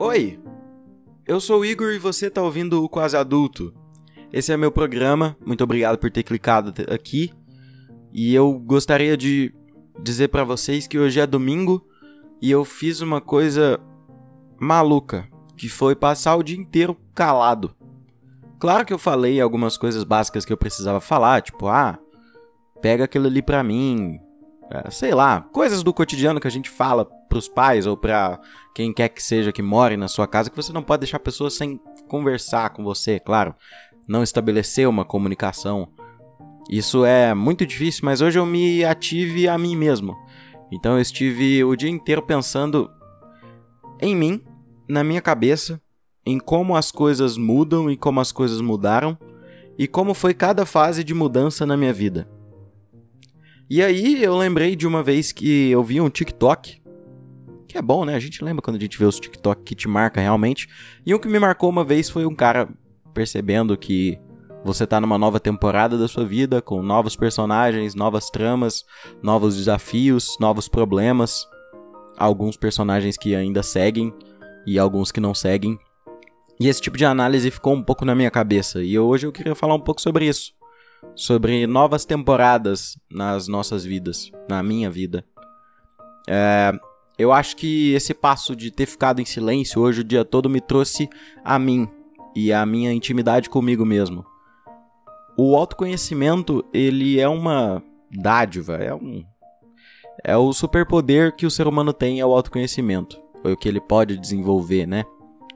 Oi, eu sou o Igor e você tá ouvindo o Quase Adulto. Esse é meu programa, muito obrigado por ter clicado aqui. E eu gostaria de dizer para vocês que hoje é domingo e eu fiz uma coisa maluca, que foi passar o dia inteiro calado. Claro que eu falei algumas coisas básicas que eu precisava falar, tipo, ah, pega aquilo ali pra mim, é, sei lá, coisas do cotidiano que a gente fala pros pais ou pra quem quer que seja que more na sua casa, que você não pode deixar a pessoa sem conversar com você, claro. Não estabelecer uma comunicação. Isso é muito difícil, mas hoje eu me ative a mim mesmo. Então eu estive o dia inteiro pensando em mim, na minha cabeça, em como as coisas mudam e como as coisas mudaram, e como foi cada fase de mudança na minha vida. E aí eu lembrei de uma vez que eu vi um TikTok. Que é bom, né? A gente lembra quando a gente vê os TikTok que te marca realmente. E um que me marcou uma vez foi um cara percebendo que você tá numa nova temporada da sua vida, com novos personagens, novas tramas, novos desafios, novos problemas. Alguns personagens que ainda seguem e alguns que não seguem. E esse tipo de análise ficou um pouco na minha cabeça. E hoje eu queria falar um pouco sobre isso sobre novas temporadas nas nossas vidas, na minha vida. É, eu acho que esse passo de ter ficado em silêncio hoje o dia todo me trouxe a mim e a minha intimidade comigo mesmo. O autoconhecimento, ele é uma dádiva, é um é o superpoder que o ser humano tem é o autoconhecimento, é o que ele pode desenvolver, né?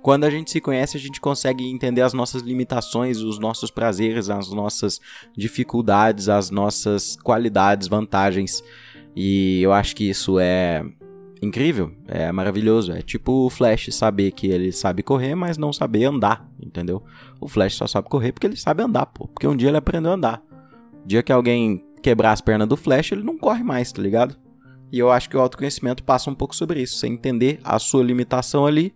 Quando a gente se conhece, a gente consegue entender as nossas limitações, os nossos prazeres, as nossas dificuldades, as nossas qualidades, vantagens. E eu acho que isso é incrível, é maravilhoso. É tipo o Flash saber que ele sabe correr, mas não saber andar, entendeu? O Flash só sabe correr porque ele sabe andar, pô. Porque um dia ele aprendeu a andar. O dia que alguém quebrar as pernas do Flash, ele não corre mais, tá ligado? E eu acho que o autoconhecimento passa um pouco sobre isso. Você entender a sua limitação ali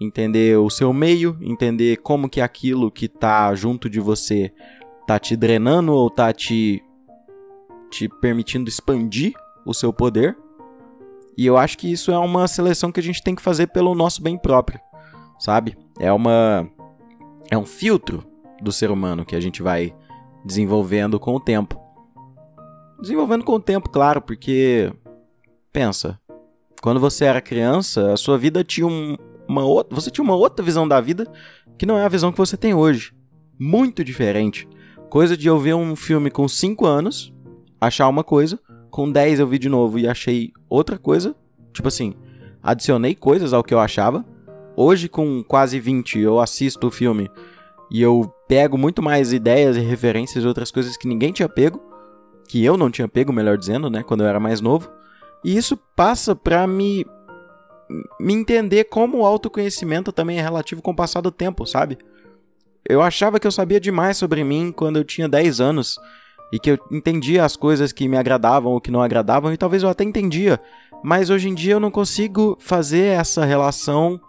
entender o seu meio, entender como que aquilo que tá junto de você tá te drenando ou tá te te permitindo expandir o seu poder. E eu acho que isso é uma seleção que a gente tem que fazer pelo nosso bem próprio, sabe? É uma é um filtro do ser humano que a gente vai desenvolvendo com o tempo. Desenvolvendo com o tempo, claro, porque pensa, quando você era criança, a sua vida tinha um, uma outra, você tinha uma outra visão da vida que não é a visão que você tem hoje. Muito diferente. Coisa de eu ver um filme com 5 anos, achar uma coisa, com 10 eu vi de novo e achei outra coisa. Tipo assim, adicionei coisas ao que eu achava. Hoje, com quase 20, eu assisto o filme e eu pego muito mais ideias e referências e outras coisas que ninguém tinha pego. Que eu não tinha pego, melhor dizendo, né? Quando eu era mais novo. E isso passa pra me me entender como o autoconhecimento também é relativo com o passar do tempo, sabe? Eu achava que eu sabia demais sobre mim quando eu tinha 10 anos e que eu entendia as coisas que me agradavam ou que não agradavam e talvez eu até entendia, mas hoje em dia eu não consigo fazer essa relação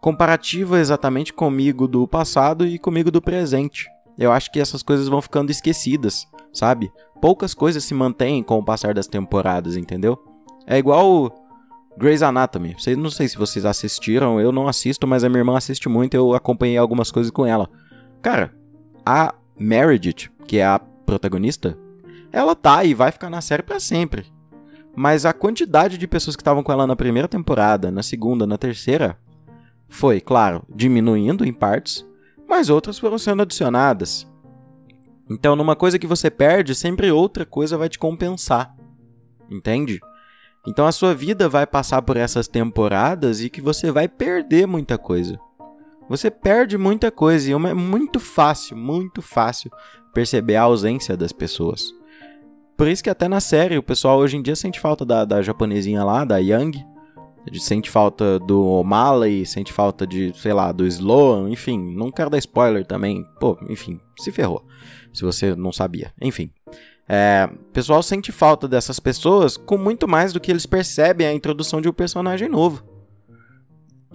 comparativa exatamente comigo do passado e comigo do presente. Eu acho que essas coisas vão ficando esquecidas, sabe? Poucas coisas se mantêm com o passar das temporadas, entendeu? É igual Grey's Anatomy. Não sei se vocês assistiram, eu não assisto, mas a minha irmã assiste muito, eu acompanhei algumas coisas com ela. Cara, a Meredith, que é a protagonista, ela tá e vai ficar na série para sempre. Mas a quantidade de pessoas que estavam com ela na primeira temporada, na segunda, na terceira, foi, claro, diminuindo em partes, mas outras foram sendo adicionadas. Então, numa coisa que você perde, sempre outra coisa vai te compensar. Entende? Então a sua vida vai passar por essas temporadas e que você vai perder muita coisa. Você perde muita coisa e é muito fácil, muito fácil perceber a ausência das pessoas. Por isso que até na série o pessoal hoje em dia sente falta da, da japonesinha lá, da Yang. Sente falta do O'Malley, sente falta de, sei lá, do Sloan, enfim. Não quero dar spoiler também. Pô, enfim, se ferrou. Se você não sabia. Enfim. É, o pessoal sente falta dessas pessoas com muito mais do que eles percebem a introdução de um personagem novo.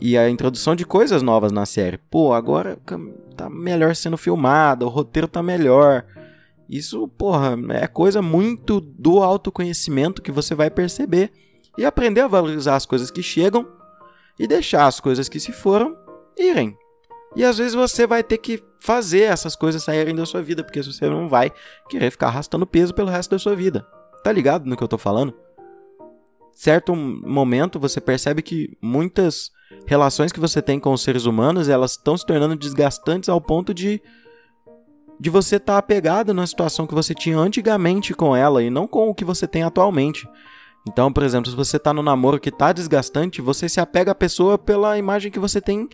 E a introdução de coisas novas na série. Pô, agora tá melhor sendo filmado, o roteiro tá melhor. Isso, porra, é coisa muito do autoconhecimento que você vai perceber e aprender a valorizar as coisas que chegam e deixar as coisas que se foram irem. E às vezes você vai ter que fazer essas coisas saírem da sua vida, porque você não vai querer ficar arrastando peso pelo resto da sua vida. Tá ligado no que eu tô falando? Certo momento você percebe que muitas relações que você tem com os seres humanos, elas estão se tornando desgastantes ao ponto de de você estar tá apegado na situação que você tinha antigamente com ela e não com o que você tem atualmente. Então, por exemplo, se você está no namoro que está desgastante, você se apega à pessoa pela imagem que você tem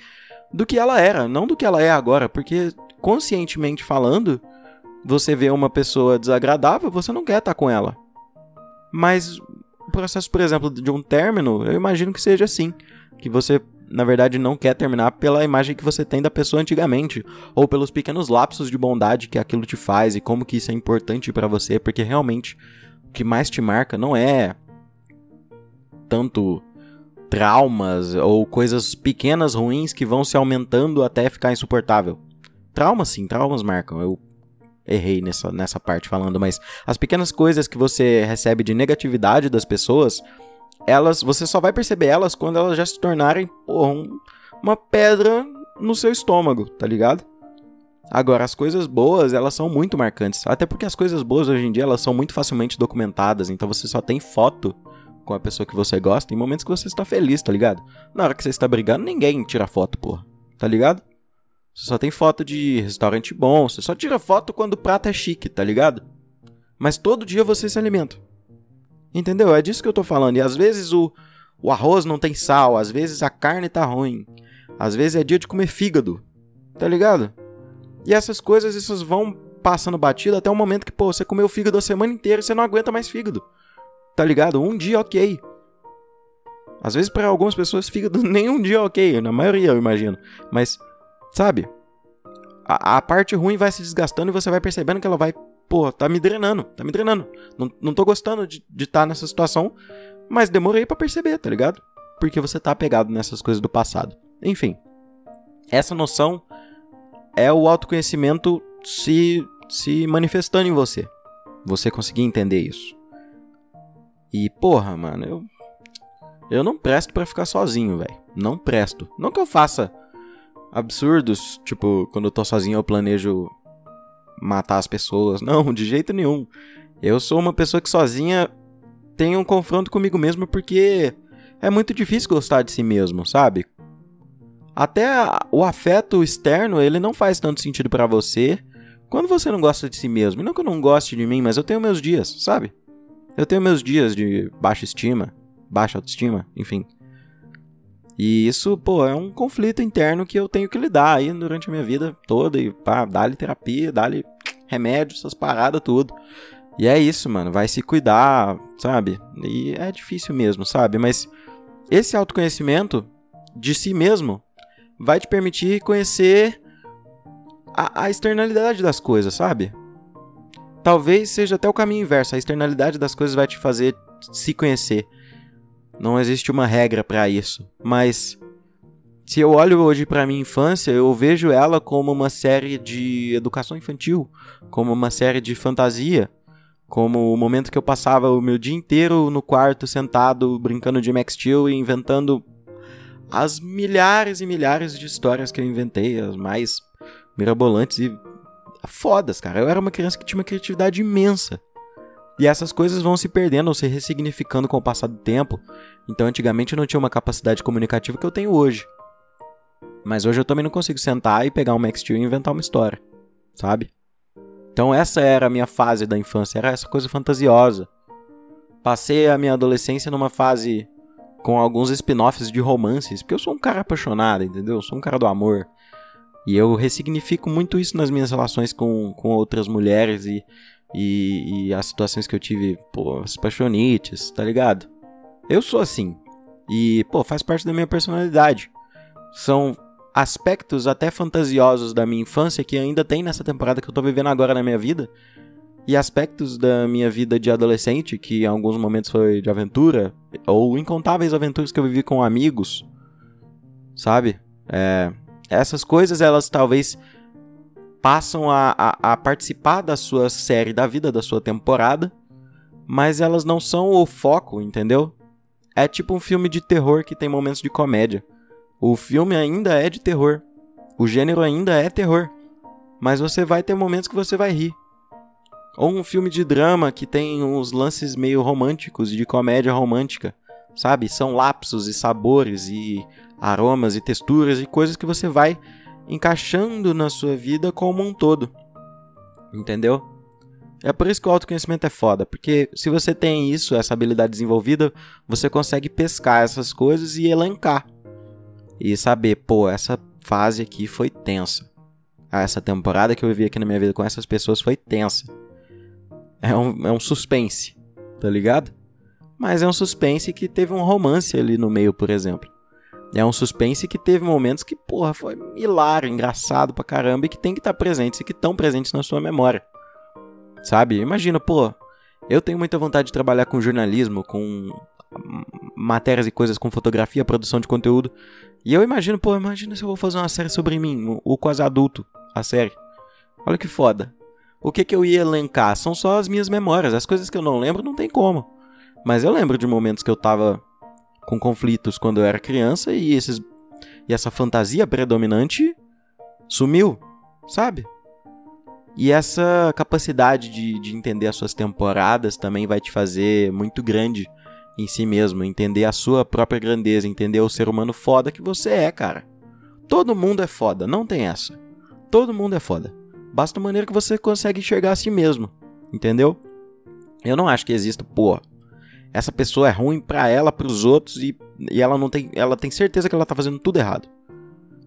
do que ela era, não do que ela é agora, porque conscientemente falando, você vê uma pessoa desagradável, você não quer estar tá com ela. Mas o processo, por exemplo, de um término, eu imagino que seja assim, que você na verdade não quer terminar pela imagem que você tem da pessoa antigamente, ou pelos pequenos lapsos de bondade que aquilo te faz e como que isso é importante para você, porque realmente o que mais te marca não é tanto traumas ou coisas pequenas ruins que vão se aumentando até ficar insuportável. Traumas sim, traumas marcam. Eu errei nessa, nessa parte falando, mas as pequenas coisas que você recebe de negatividade das pessoas elas, você só vai perceber elas quando elas já se tornarem, porra, um, uma pedra no seu estômago, tá ligado? Agora, as coisas boas, elas são muito marcantes. Até porque as coisas boas hoje em dia, elas são muito facilmente documentadas. Então você só tem foto com a pessoa que você gosta em momentos que você está feliz, tá ligado? Na hora que você está brigando, ninguém tira foto, porra. Tá ligado? Você só tem foto de restaurante bom. Você só tira foto quando o prato é chique, tá ligado? Mas todo dia você se alimenta. Entendeu? É disso que eu tô falando. E às vezes o, o arroz não tem sal, às vezes a carne tá ruim, às vezes é dia de comer fígado. Tá ligado? E essas coisas, essas vão passando batido até o momento que, pô, você comeu fígado a semana inteira e você não aguenta mais fígado. Tá ligado? Um dia ok. Às vezes para algumas pessoas fígado nem um dia ok, na maioria eu imagino. Mas, sabe? A, a parte ruim vai se desgastando e você vai percebendo que ela vai pô, tá me drenando, tá me drenando. Não, não tô gostando de estar tá nessa situação, mas demorei para perceber, tá ligado? Porque você tá apegado nessas coisas do passado. Enfim, essa noção é o autoconhecimento se, se manifestando em você. Você conseguir entender isso. E, porra, mano, eu. Eu não presto para ficar sozinho, velho. Não presto. Não que eu faça absurdos, tipo, quando eu tô sozinho eu planejo matar as pessoas. Não, de jeito nenhum. Eu sou uma pessoa que sozinha tem um confronto comigo mesmo porque é muito difícil gostar de si mesmo, sabe? Até o afeto externo, ele não faz tanto sentido para você quando você não gosta de si mesmo. Não que eu não goste de mim, mas eu tenho meus dias, sabe? Eu tenho meus dias de baixa estima, baixa autoestima, enfim. E isso, pô, é um conflito interno que eu tenho que lidar aí durante a minha vida toda. E pá, dá-lhe terapia, dá-lhe remédio, essas paradas, tudo. E é isso, mano. Vai se cuidar, sabe? E é difícil mesmo, sabe? Mas esse autoconhecimento de si mesmo vai te permitir conhecer a, a externalidade das coisas, sabe? Talvez seja até o caminho inverso. A externalidade das coisas vai te fazer se conhecer. Não existe uma regra para isso, mas se eu olho hoje para minha infância, eu vejo ela como uma série de educação infantil, como uma série de fantasia, como o momento que eu passava o meu dia inteiro no quarto sentado brincando de Max Steel e inventando as milhares e milhares de histórias que eu inventei, as mais mirabolantes e fodas, cara. Eu era uma criança que tinha uma criatividade imensa. E essas coisas vão se perdendo ou se ressignificando com o passar do tempo. Então, antigamente eu não tinha uma capacidade comunicativa que eu tenho hoje. Mas hoje eu também não consigo sentar e pegar um Max Steel e inventar uma história, sabe? Então essa era a minha fase da infância, era essa coisa fantasiosa. Passei a minha adolescência numa fase com alguns spin-offs de romances, porque eu sou um cara apaixonado, entendeu? Eu sou um cara do amor. E eu ressignifico muito isso nas minhas relações com, com outras mulheres e e, e as situações que eu tive, pô, as paixonites, tá ligado? Eu sou assim. E, pô, faz parte da minha personalidade. São aspectos até fantasiosos da minha infância que ainda tem nessa temporada que eu tô vivendo agora na minha vida. E aspectos da minha vida de adolescente, que em alguns momentos foi de aventura, ou incontáveis aventuras que eu vivi com amigos, sabe? É, essas coisas, elas talvez passam a, a, a, participar da sua série, da vida da sua temporada, mas elas não são o foco, entendeu? É tipo um filme de terror que tem momentos de comédia. O filme ainda é de terror. O gênero ainda é terror. Mas você vai ter momentos que você vai rir. Ou um filme de drama que tem uns lances meio românticos, de comédia romântica, sabe? São lapsos e sabores e aromas e texturas e coisas que você vai encaixando na sua vida como um todo. Entendeu? É por isso que o autoconhecimento é foda, porque se você tem isso, essa habilidade desenvolvida, você consegue pescar essas coisas e elencar. E saber, pô, essa fase aqui foi tensa. Ah, essa temporada que eu vivi aqui na minha vida com essas pessoas foi tensa. É um, é um suspense, tá ligado? Mas é um suspense que teve um romance ali no meio, por exemplo. É um suspense que teve momentos que, porra, foi hilário, engraçado pra caramba e que tem que estar tá presentes e que estão presentes na sua memória. Sabe? Imagina, pô, eu tenho muita vontade de trabalhar com jornalismo, com matérias e coisas com fotografia, produção de conteúdo. E eu imagino, pô, imagina se eu vou fazer uma série sobre mim, o quase adulto, a série. Olha que foda. O que que eu ia elencar? São só as minhas memórias. As coisas que eu não lembro não tem como. Mas eu lembro de momentos que eu tava com conflitos quando eu era criança e esses e essa fantasia predominante sumiu, sabe? E essa capacidade de, de entender as suas temporadas também vai te fazer muito grande em si mesmo, entender a sua própria grandeza, entender o ser humano foda que você é, cara. Todo mundo é foda, não tem essa. Todo mundo é foda. Basta a maneira que você consegue enxergar a si mesmo, entendeu? Eu não acho que exista, pô, essa pessoa é ruim para ela, para os outros e, e ela não tem, ela tem certeza que ela tá fazendo tudo errado.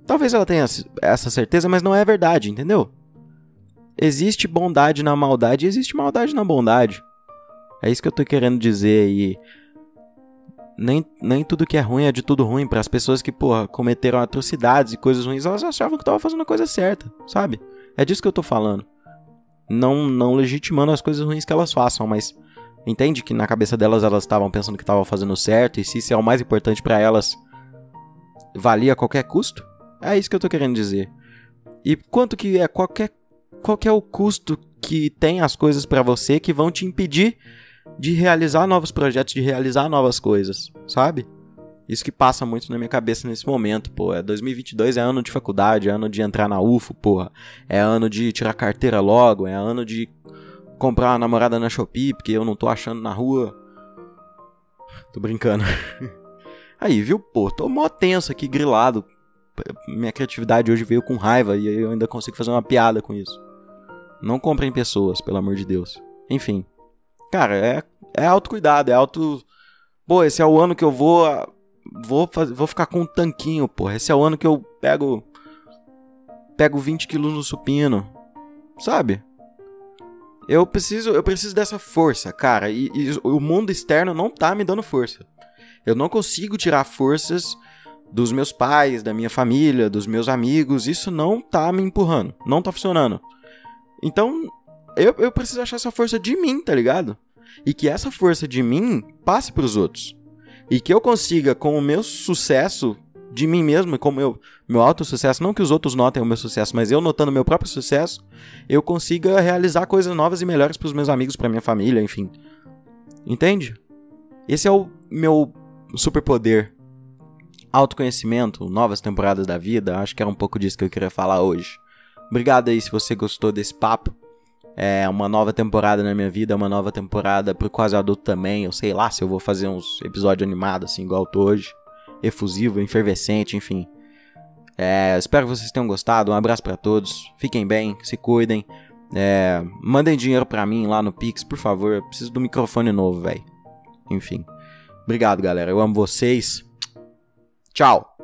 Talvez ela tenha essa certeza, mas não é verdade, entendeu? Existe bondade na maldade existe maldade na bondade. É isso que eu tô querendo dizer e nem, nem tudo que é ruim é de tudo ruim. Para as pessoas que, porra, cometeram atrocidades e coisas ruins, elas achavam que estavam fazendo a coisa certa, sabe? É disso que eu tô falando. Não, não legitimando as coisas ruins que elas façam, mas entende que na cabeça delas elas estavam pensando que estavam fazendo certo e se isso é o mais importante para elas, valia qualquer custo? É isso que eu tô querendo dizer. E quanto que é qualquer qual é o custo que tem as coisas para você que vão te impedir de realizar novos projetos, de realizar novas coisas, sabe? Isso que passa muito na minha cabeça nesse momento, pô. É 2022 é ano de faculdade, é ano de entrar na UFO, porra. É ano de tirar carteira logo, é ano de comprar uma namorada na Shopee, porque eu não tô achando na rua. Tô brincando. Aí, viu, pô? Tô mó tenso aqui, grilado. Minha criatividade hoje veio com raiva e eu ainda consigo fazer uma piada com isso. Não comprem pessoas, pelo amor de Deus. Enfim. Cara, é, é autocuidado, é auto. Pô, esse é o ano que eu vou. Vou, vou ficar com um tanquinho, pô. Esse é o ano que eu pego. Pego 20 quilos no supino. Sabe? Eu preciso, eu preciso dessa força, cara. E, e, o mundo externo não tá me dando força. Eu não consigo tirar forças dos meus pais, da minha família, dos meus amigos. Isso não tá me empurrando. Não tá funcionando. Então, eu, eu preciso achar essa força de mim, tá ligado? E que essa força de mim passe pros outros. E que eu consiga, com o meu sucesso, de mim mesmo e como eu, meu alto sucesso, não que os outros notem o meu sucesso, mas eu notando meu próprio sucesso, eu consiga realizar coisas novas e melhores para os meus amigos, para minha família, enfim. Entende? Esse é o meu superpoder. Autoconhecimento, novas temporadas da vida, acho que era um pouco disso que eu queria falar hoje. Obrigado aí se você gostou desse papo. É uma nova temporada na minha vida, uma nova temporada pro quase adulto também. Eu sei lá se eu vou fazer uns episódios animados assim, igual eu tô hoje efusivo, efervescente, enfim. É, espero que vocês tenham gostado. Um abraço para todos. Fiquem bem, se cuidem. É, mandem dinheiro para mim lá no Pix, por favor. Eu preciso do microfone novo, velho. Enfim. Obrigado, galera. Eu amo vocês. Tchau.